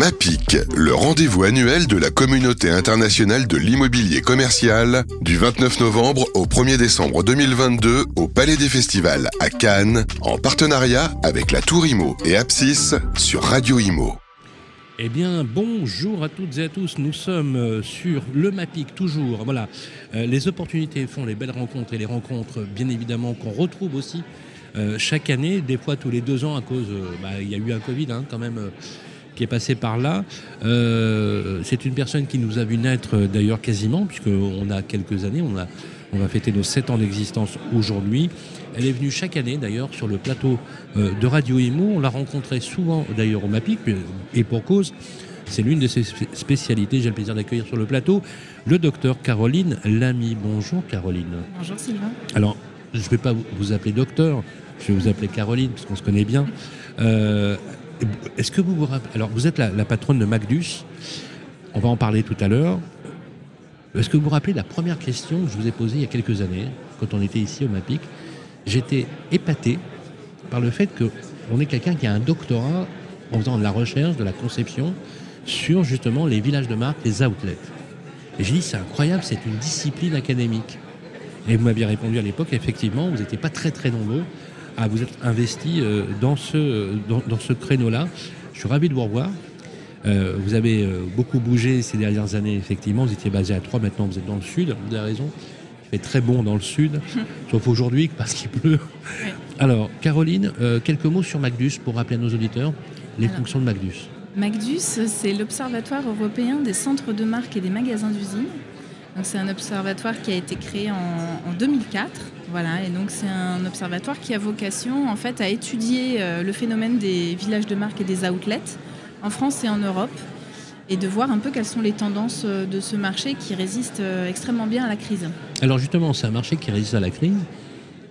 MAPIC, le rendez-vous annuel de la communauté internationale de l'immobilier commercial, du 29 novembre au 1er décembre 2022 au Palais des Festivals à Cannes, en partenariat avec la Tour Imo et Apsis sur Radio Imo. Eh bien, bonjour à toutes et à tous. Nous sommes euh, sur le MAPIC, toujours. Voilà, euh, les opportunités font les belles rencontres et les rencontres, bien évidemment, qu'on retrouve aussi euh, chaque année, des fois tous les deux ans, à cause, bah, il y a eu un Covid hein, quand même qui est passé par là. Euh, c'est une personne qui nous a vu naître euh, d'ailleurs quasiment, puisqu'on a quelques années, on, a, on va fêter nos 7 ans d'existence aujourd'hui. Elle est venue chaque année d'ailleurs sur le plateau euh, de Radio Imo. On l'a rencontrée souvent d'ailleurs au MAPIC, et pour cause. C'est l'une de ses spécialités. J'ai le plaisir d'accueillir sur le plateau le docteur Caroline Lamy. Bonjour Caroline. Bonjour Sylvain. Alors, je ne vais pas vous appeler docteur, je vais vous appeler Caroline, parce qu'on se connaît bien. Euh, est-ce que vous Alors, vous êtes la, patronne de Macdus. On va en parler tout à l'heure. Est-ce que vous vous rappelez la première question que je vous ai posée il y a quelques années, quand on était ici au MAPIC? J'étais épaté par le fait qu'on est quelqu'un qui a un doctorat en faisant de la recherche, de la conception sur justement les villages de marque, les outlets. Et j'ai dit, c'est incroyable, c'est une discipline académique. Et vous m'aviez répondu à l'époque, effectivement, vous n'étiez pas très très nombreux à vous être investi euh, dans ce, dans, ce créneau-là. Je suis ravi de vous revoir. Euh, vous avez euh, beaucoup bougé ces dernières années, effectivement. Vous étiez basé à Troyes, maintenant vous êtes dans le sud, vous avez raison. Il fait très bon dans le sud, sauf aujourd'hui parce qu'il pleut. Alors, Caroline, quelques mots sur Magdus pour rappeler à nos auditeurs les fonctions de Magdus. Magdus, c'est l'Observatoire européen des centres de marque et des magasins d'usine. C'est un observatoire qui a été créé en, en 2004 voilà, et donc c'est un observatoire qui a vocation en fait à étudier euh, le phénomène des villages de marque et des outlets en France et en Europe et de voir un peu quelles sont les tendances euh, de ce marché qui résiste euh, extrêmement bien à la crise. Alors justement, c'est un marché qui résiste à la crise.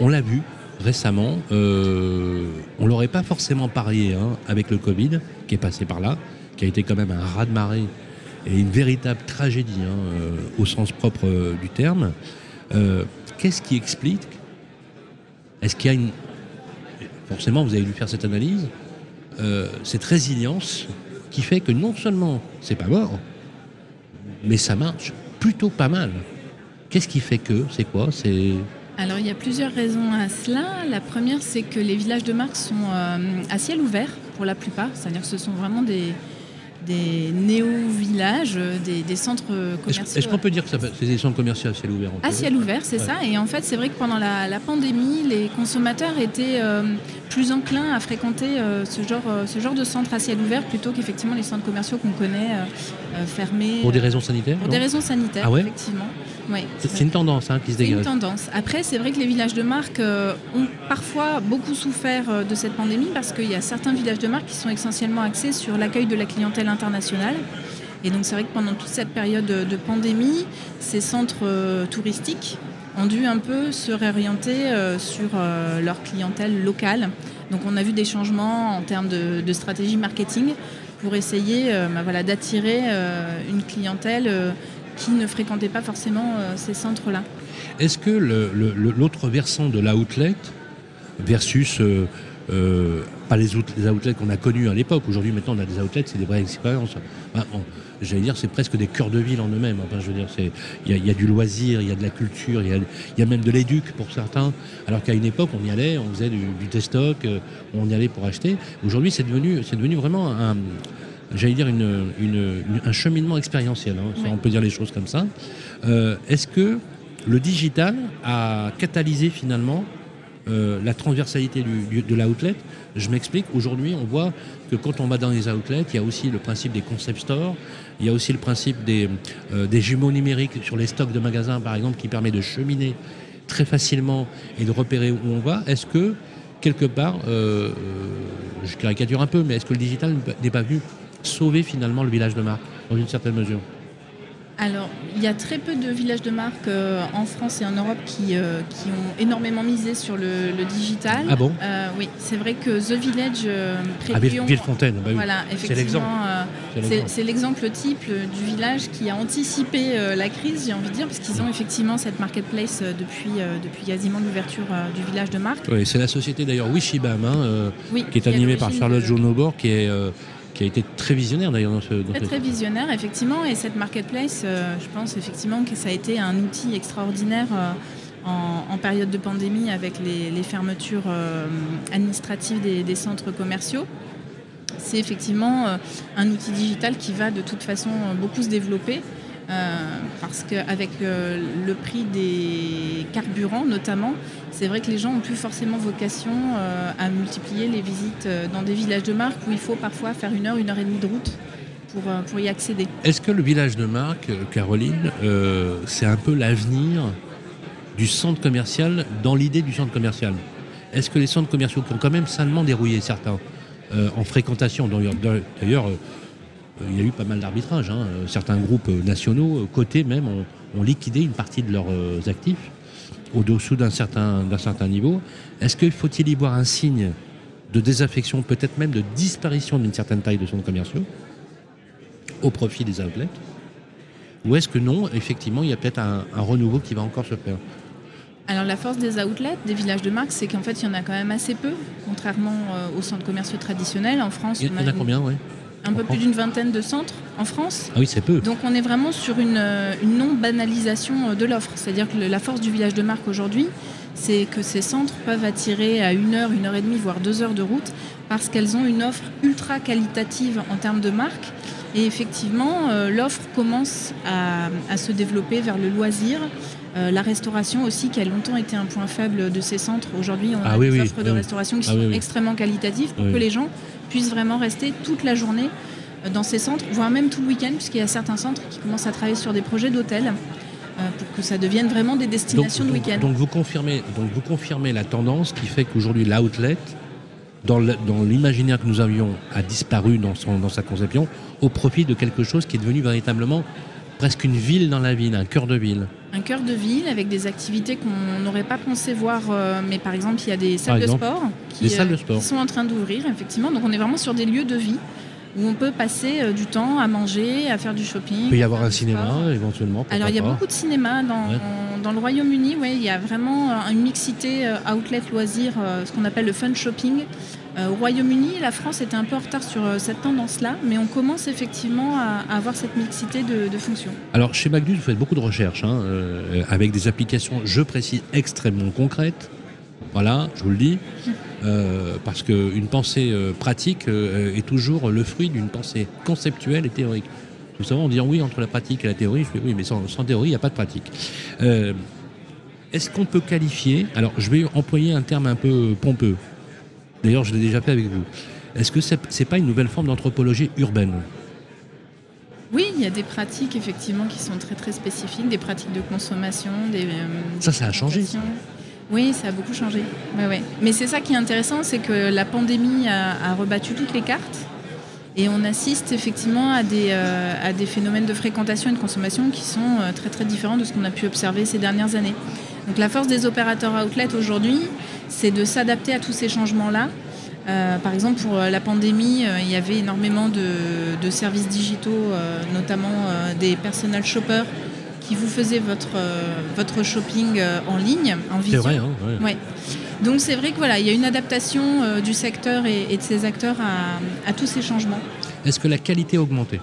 On l'a vu récemment. Euh, on l'aurait pas forcément parié hein, avec le Covid qui est passé par là, qui a été quand même un raz-de-marée et une véritable tragédie hein, au sens propre du terme qu'est-ce qui explique Est-ce qu'il y a une. Forcément, vous avez dû faire cette analyse, euh, cette résilience qui fait que non seulement c'est pas mort, mais ça marche plutôt pas mal. Qu'est-ce qui fait que C'est quoi C'est. Alors il y a plusieurs raisons à cela. La première, c'est que les villages de marque sont euh, à ciel ouvert pour la plupart, c'est-à-dire que ce sont vraiment des, des néo-villages, des, centres commerciaux. Est-ce qu'on peut dire que c'est des centres commerciaux à ciel ouvert À ciel ouvert, c'est ça. Et en fait, c'est vrai que pendant la, pandémie, les consommateurs étaient euh, plus enclins à fréquenter euh, ce, genre, euh, ce genre de centres à ciel ouvert plutôt qu'effectivement les centres commerciaux qu'on connaît fermés. Pour des raisons sanitaires Pour des raisons sanitaires, ah effectivement. c'est une tendance hein, qui se dégage. C'est une tendance. Après, c'est vrai que les villages de marque ont parfois beaucoup souffert de cette pandémie parce qu'il y a certains villages de marque qui sont essentiellement axés sur l'accueil de la clientèle internationale. Et donc c'est vrai que pendant toute cette période de pandémie, ces centres euh, touristiques ont dû un peu se réorienter euh, sur euh, leur clientèle locale. Donc on a vu des changements en termes de, stratégie marketing pour essayer bah voilà, d'attirer une clientèle qui ne fréquentait pas forcément ces centres-là. Est-ce que l'autre versant de l'outlet versus euh, pas les, outlets qu'on a connus à l'époque. Aujourd'hui, maintenant, on a des outlets, c'est des vraies expériences. J'allais dire, c'est presque des cœurs de ville en eux-mêmes. Enfin, je veux dire, il y, a du loisir, il y a de la culture, il y, a, même de l'éduc pour certains. Alors qu'à une époque, on y allait, on faisait du, du stock, euh, on y allait pour acheter. Aujourd'hui, c'est devenu, c'est devenu vraiment un, j'allais dire un cheminement expérientiel, hein, on peut dire les choses comme ça. Euh, est-ce que le digital a catalysé finalement euh, la transversalité de l'outlet. Je m'explique, aujourd'hui on voit que quand on va dans les outlets, il y a aussi le principe des concept stores, il y a aussi le principe des, euh, jumeaux numériques sur les stocks de magasins par exemple qui permet de cheminer très facilement et de repérer où on va. Est-ce que quelque part, euh, je caricature un peu, mais est-ce que le digital n'est pas venu sauver finalement le village de marque dans une certaine mesure? Alors, il y a très peu de villages de marque euh, en France et en Europe qui, euh, qui ont énormément misé sur le, digital. Ah bon euh, Oui, c'est vrai que The Village Ah, Villefontaine, bah Voilà, effectivement. C'est l'exemple type du village qui a anticipé la crise, j'ai envie de dire, parce qu'ils ont effectivement cette marketplace depuis, depuis quasiment l'ouverture du village de marque. Oui, c'est la société d'ailleurs Wishibam, hein, qui est animée par Charlotte Jonobor, qui est qui a été très visionnaire d'ailleurs dans ce. Dans très, visionnaire, effectivement. Et cette marketplace, euh, je pense effectivement que ça a été un outil extraordinaire euh, en, en, période de pandémie avec les, les fermetures euh, administratives des, des, centres commerciaux. C'est effectivement un outil digital qui va de toute façon beaucoup se développer. Parce qu'avec le prix des carburants notamment, c'est vrai que les gens ont plus forcément vocation euh, à multiplier les visites dans des villages de marque où il faut parfois faire une heure, une heure et demie de route pour, pour y accéder. Est-ce que le village de marque, Caroline, c'est un peu l'avenir du centre commercial dans l'idée du centre commercial? Est-ce que les centres commerciaux qui ont quand même salement dérouillé certains en fréquentation, d'ailleurs il y a eu pas mal d'arbitrages. Hein. Certains groupes nationaux, cotés même, ont, ont, liquidé une partie de leurs actifs au-dessous d'un certain, certain niveau. Est-ce qu'il faut-il y voir un signe de désaffection, peut-être même de disparition d'une certaine taille de centres commerciaux au profit des outlets Ou est-ce que non, effectivement, il y a peut-être un, un renouveau qui va encore se faire? Alors la force des outlets, des villages de marque, c'est qu'en fait il y en a quand même assez peu, contrairement euh, aux centres commerciaux traditionnels. En France, il y en a, a combien, oui un peu plus d'une vingtaine de centres en France. Ah oui, c'est peu. Donc on est vraiment sur une, une non-banalisation de l'offre. C'est-à-dire que la force du village de marque aujourd'hui, c'est que ces centres peuvent attirer à une heure, une heure et demie, voire deux heures de route, parce qu'elles ont une offre ultra qualitative en termes de marque. Et effectivement, euh, l'offre commence à, à, se développer vers le loisir. Euh, la restauration aussi, qui a longtemps été un point faible de ces centres. Aujourd'hui, on ah a oui, des oui, offres oui, de restauration qui ah sont extrêmement qualitatives pour que les gens puissent vraiment rester toute la journée dans ces centres, voire même tout le week-end, puisqu'il y a certains centres qui commencent à travailler sur des projets d'hôtels euh, pour que ça devienne vraiment des destinations donc, de week-end. Donc vous confirmez, donc vous confirmez la tendance qui fait qu'aujourd'hui l'outlet, dans l'imaginaire que nous avions, a disparu dans, son, dans sa conception au profit de quelque chose qui est devenu véritablement presque une ville dans la ville, un cœur de ville. Un cœur de ville avec des activités qu'on n'aurait pas pensé voir, euh, mais par exemple il y a des salles de sport qui, des salles de euh, sport. qui sont en train d'ouvrir effectivement. Donc on est vraiment sur des lieux de vie où on peut passer euh, du temps à manger, à faire du shopping. Il peut y avoir un cinéma sport. éventuellement. Alors il y a beaucoup de cinéma dans, Ouais. dans le Royaume-Uni. Ouais, il y a vraiment une mixité outlet loisirs, ce qu'on appelle le fun shopping. Euh, au Royaume-Uni, la France était un peu en retard sur euh, cette tendance-là, mais on commence effectivement à, avoir cette mixité de, fonctions. Alors chez Magnus, vous faites beaucoup de recherches hein, euh, avec des applications, je précise, extrêmement concrètes. Voilà, je vous le dis. Parce qu'une pensée pratique est toujours le fruit d'une pensée conceptuelle et théorique. Tout savez, on dit oui entre la pratique et la théorie. Je fais oui, mais sans, théorie, il n'y a pas de pratique. Est-ce qu'on peut qualifier Alors, je vais employer un terme un peu pompeux. D'ailleurs, je l'ai déjà fait avec vous. Est-ce que c'est n'est pas une nouvelle forme d'anthropologie urbaine? Oui, il y a des pratiques effectivement qui sont très très spécifiques, des pratiques de consommation, des. euh, Ça, ça a changé. Oui, ça a beaucoup changé. Ouais, ouais. Mais c'est ça qui est intéressant, c'est que la pandémie a, a, rebattu toutes les cartes et on assiste effectivement à des, euh, à des phénomènes de fréquentation et de consommation qui sont euh, très très différents de ce qu'on a pu observer ces dernières années. Donc la force des opérateurs outlet aujourd'hui, c'est de s'adapter à tous ces changements-là. Euh, par exemple, pour la pandémie, euh, il y avait énormément de, de services digitaux, euh, notamment des personal shoppers qui vous faisaient votre, votre shopping en ligne, en C'est visio. vrai, hein, ouais. Ouais. Donc c'est vrai que voilà, il y a une adaptation euh, du secteur et, et, de ses acteurs à, à tous ces changements. Est-ce que la qualité a augmenté?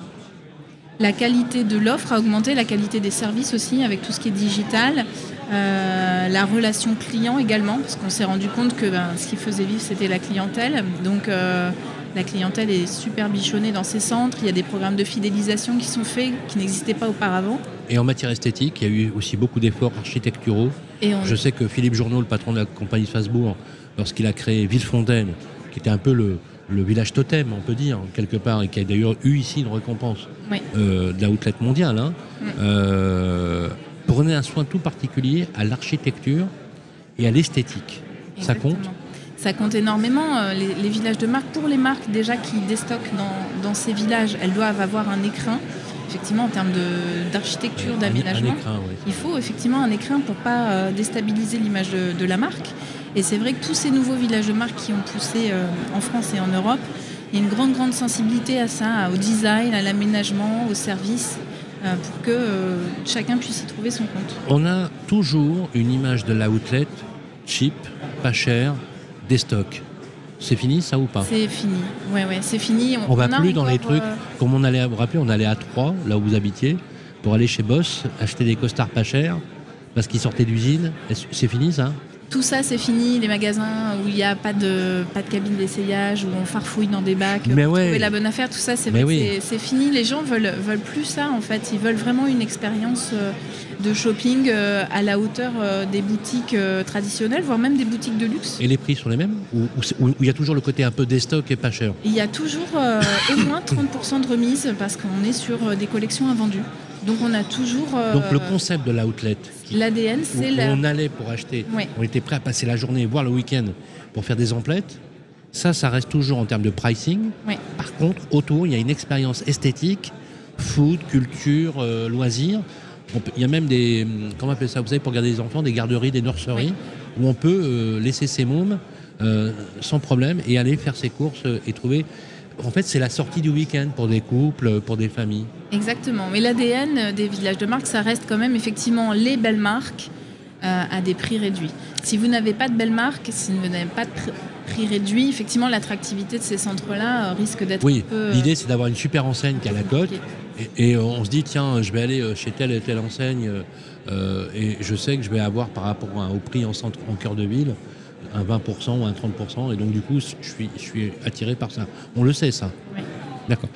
La qualité de l'offre a augmenté, la qualité des services aussi, avec tout ce qui est digital, euh, la relation client également, parce qu'on s'est rendu compte que ben, ce qui faisait vivre, c'était la clientèle. Donc euh, la clientèle est super bichonnée dans ces centres, il y a des programmes de fidélisation qui sont faits, qui n'existaient pas auparavant. Et en matière esthétique, il y a eu aussi beaucoup d'efforts architecturaux. Et on... Je sais que Philippe Journeau, le patron de la compagnie de Strasbourg, lorsqu'il a créé Villefontaine, qui était un peu le, le, village totem, on peut dire, quelque part, et qui a d'ailleurs eu ici une récompense oui. euh, de la outlet mondiale, hein, mm. euh, prenait un soin tout particulier à l'architecture et à l'esthétique. Ça compte? Ça compte énormément. euh, Les, les, villages de marque, pour les marques déjà qui déstockent dans, dans ces villages, elles doivent avoir un écrin effectivement en termes d'architecture, d'aménagement. Oui. Il faut effectivement un écrin pour pas euh, déstabiliser l'image de, de, la marque. Et c'est vrai que tous ces nouveaux villages de marque qui ont poussé euh, en France et en Europe, il y a une grande grande sensibilité à ça, au design, à l'aménagement, au service, euh, pour que chacun puisse y trouver son compte. On a toujours une image de l'outlet cheap, pas cher, des stocks. C'est fini ça ou pas? C'est fini. Ouais, ouais, c'est fini. On, va plus dans les trucs euh, comme on allait. Vous rappelez, on allait à Troyes, là où vous habitiez, pour aller chez Boss acheter des costards pas chers parce qu'ils sortaient d'usine. C'est fini ça? Tout ça, c'est fini. Les magasins où il n'y a pas de, pas de cabine d'essayage, où on farfouille dans des bacs Mais pour ouais. trouver la bonne affaire, tout ça, c'est oui. fini. Les gens veulent, veulent plus ça, en fait. Ils veulent vraiment une expérience euh, de shopping euh, à la hauteur euh, des boutiques traditionnelles, voire même des boutiques de luxe. Et les prix sont les mêmes Ou il y a toujours le côté un peu déstock et pas cher? Il y a toujours euh, au moins 30% de remise parce qu'on est sur des collections invendues. Donc on a toujours euh, Donc le concept de l'outlet, l'ADN, c'est où la... on allait pour acheter, on était prêt à passer la journée, voire le week-end, pour faire des emplettes. Ça, ça reste toujours en termes de pricing. Par contre, autour, il y a une expérience esthétique, food, culture, euh, loisirs. Peut- il y a même des, hum, comment on appelle ça, vous savez, pour garder les enfants, des garderies, des nurseries, où on peut euh, laisser ses mômes euh, sans problème et aller faire ses courses et trouver. En fait, c'est la sortie du week-end pour des couples, pour des familles. Exactement. Mais l'ADN des villages de marque, ça reste quand même effectivement les belles marques euh, à des prix réduits. Si vous n'avez pas de belles marques, si vous n'avez pas de pr- prix réduit, effectivement, l'attractivité de ces centres-là euh, risque d'être Oui, un peu... euh, l'idée c'est d'avoir une super enseigne qui a la cote et, et on se dit tiens je vais aller euh, chez telle et telle enseigne euh, euh, et je sais que je vais avoir par rapport à- au prix en centre en cœur de ville un 20% ou un 30% et donc du coup je suis, je suis attiré par ça. On le sait ça. Oui. D'accord.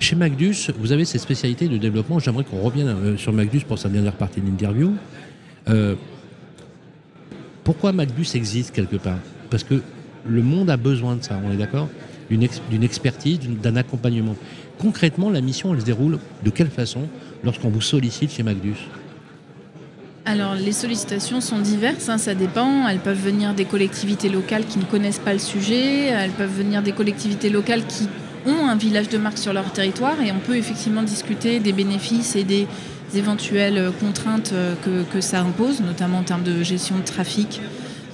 Chez Macdus, vous avez ces spécialités de développement. J'aimerais qu'on revienne euh, sur Macdus pour sa dernière partie de l'interview. Euh, pourquoi Macdus existe quelque part? Parce que le monde a besoin de ça, on est d'accord? D'une ex- d'une expertise, d'un accompagnement. Concrètement, la mission, elle se déroule de quelle façon lorsqu'on vous sollicite chez Macdus Alors, les sollicitations sont diverses, hein, ça dépend. Elles peuvent venir des collectivités locales qui ne connaissent pas le sujet, elles peuvent venir des collectivités locales qui ont un village de marque sur leur territoire et on peut effectivement discuter des bénéfices et des éventuelles contraintes euh, que, ça impose, notamment en termes de gestion de trafic,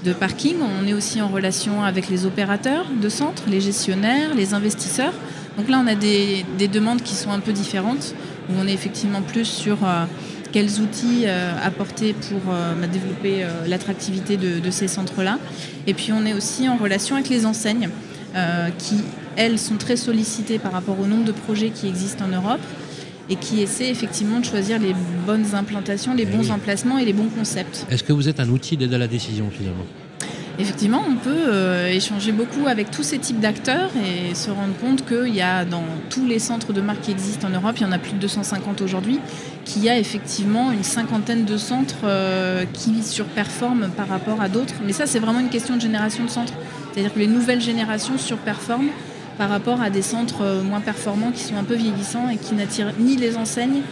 de parking. On est aussi en relation avec les opérateurs de centres, les gestionnaires, les investisseurs. Donc là, on a des, des demandes qui sont un peu différentes, où on est effectivement plus sur euh, quels outils euh, apporter pour euh, bah, développer euh, l'attractivité de, de ces centres-là. Et puis on est aussi en relation avec les enseignes, qui, elles, sont très sollicitées par rapport au nombre de projets qui existent en Europe et qui essaient effectivement de choisir les bonnes implantations, les Eh bons oui. emplacements et les bons concepts. Est-ce que vous êtes un outil d'aide à la décision finalement? Effectivement, on peut euh, échanger beaucoup avec tous ces types d'acteurs et se rendre compte qu'il y a dans tous les centres de marque qui existent en Europe, il y en a plus de 250 aujourd'hui, qu'il y a effectivement une cinquantaine de centres euh, qui surperforment par rapport à d'autres. Mais ça, c'est vraiment une question de génération de centres. C'est-à-dire que les nouvelles générations surperforment par rapport à des centres euh, moins performants qui sont un peu vieillissants et qui n'attirent ni les enseignes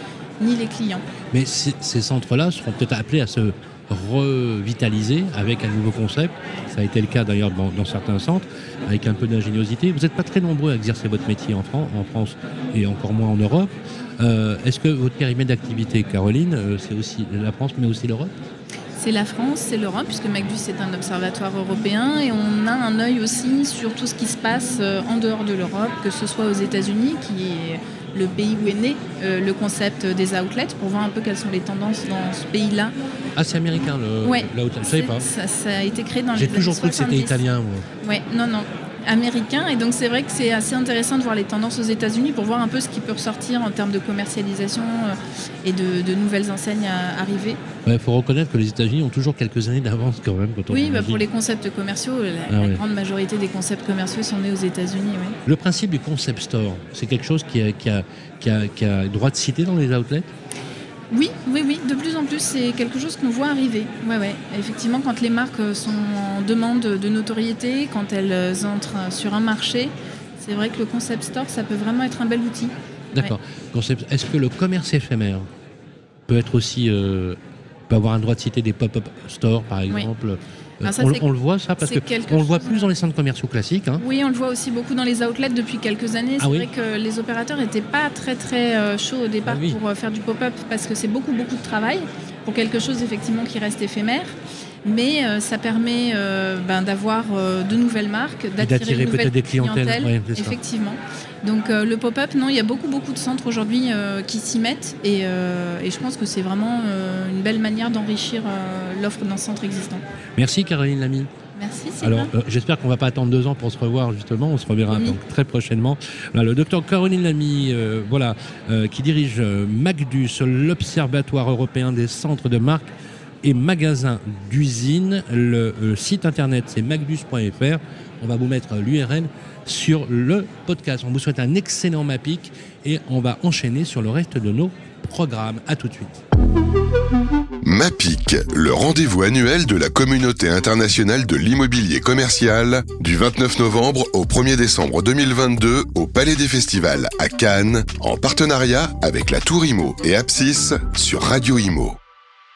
ni les clients. Mais ces, ces centres-là seront peut-être appelés à se revitaliser avec un nouveau concept. Ça a été le cas d'ailleurs dans, certains centres, avec un peu d'ingéniosité. Vous n'êtes pas très nombreux à exercer votre métier en France et encore moins en Europe. Euh, Est-ce que votre périmètre d'activité, Caroline, euh, c'est aussi la France, mais aussi l'Europe? C'est la France, c'est l'Europe, puisque Macdus est un observatoire européen et on a un œil aussi sur tout ce qui se passe euh, en dehors de l'Europe, que ce soit aux États-Unis, qui est le pays où est né euh, le concept des outlets, pour voir un peu quelles sont les tendances dans ce pays-là. Ah, c'est américain, le, Ouais. la haute- Je savais pas. Ça, ça a été créé dans les J'ai toujours cru que c'était 70. italien, moi. Ouais, non, non, américain. Et donc c'est vrai que c'est assez intéressant de voir les tendances aux États-Unis pour voir un peu ce qui peut ressortir en termes de commercialisation euh, et de, de nouvelles enseignes à arriver. Il faut reconnaître que les États-Unis ont toujours quelques années d'avance quand même. Quand on Oui, bah, pour les concepts commerciaux, la, Ah la grande majorité des concepts commerciaux sont nés aux États-Unis. Le principe du concept store, c'est quelque chose qui a, qui, a, qui, a, qui a droit de citer dans les outlets? Oui, oui, oui, de plus en plus, c'est quelque chose qu'on voit arriver. Ouais, ouais. Effectivement, quand les marques sont en demande de notoriété, quand elles entrent sur un marché, c'est vrai que le concept store, ça peut vraiment être un bel outil. D'accord. Est-ce que le commerce éphémère peut être aussi euh, peut avoir un droit de citer des pop-up stores par exemple Euh, Ça, on, le voit ça parce que on le voit plus dans les centres commerciaux classiques. hein. Oui, on le voit aussi beaucoup dans les outlets depuis quelques années. Ah C'est oui vrai que les opérateurs n'étaient pas très très euh, chauds au départ Ah oui. pour euh, faire du pop-up parce que c'est beaucoup beaucoup de travail pour quelque chose effectivement qui reste éphémère. Mais euh, ça permet euh, ben, d'avoir euh, de nouvelles marques, d'attirer peut-être des clientèles, clientèle, ouais, c'est ça. Donc euh, le pop-up, non, il y a beaucoup beaucoup de centres aujourd'hui euh, qui s'y mettent et, euh, et je pense que c'est vraiment une belle manière d'enrichir l'offre d'un centre existant. Merci Caroline Lamy. Merci. Alors, euh, j'espère qu'on va pas attendre deux ans pour se revoir, justement. On se reverra donc très prochainement. le docteur Caroline Lamy, euh, voilà, euh, qui dirige MACDUS, l'Observatoire européen des centres de marques et magasins d'usine. Le site internet, c'est macdus.fr. On va vous mettre l'URL sur le podcast. On vous souhaite un excellent MAPIC et on va enchaîner sur le reste de nos programmes. À tout de suite. MAPIC, le rendez-vous annuel de la communauté internationale de l'immobilier commercial, du 29 novembre au 1er décembre 2022 au Palais des Festivals à Cannes, en partenariat avec la Tour Imo et Apsis sur Radio Imo.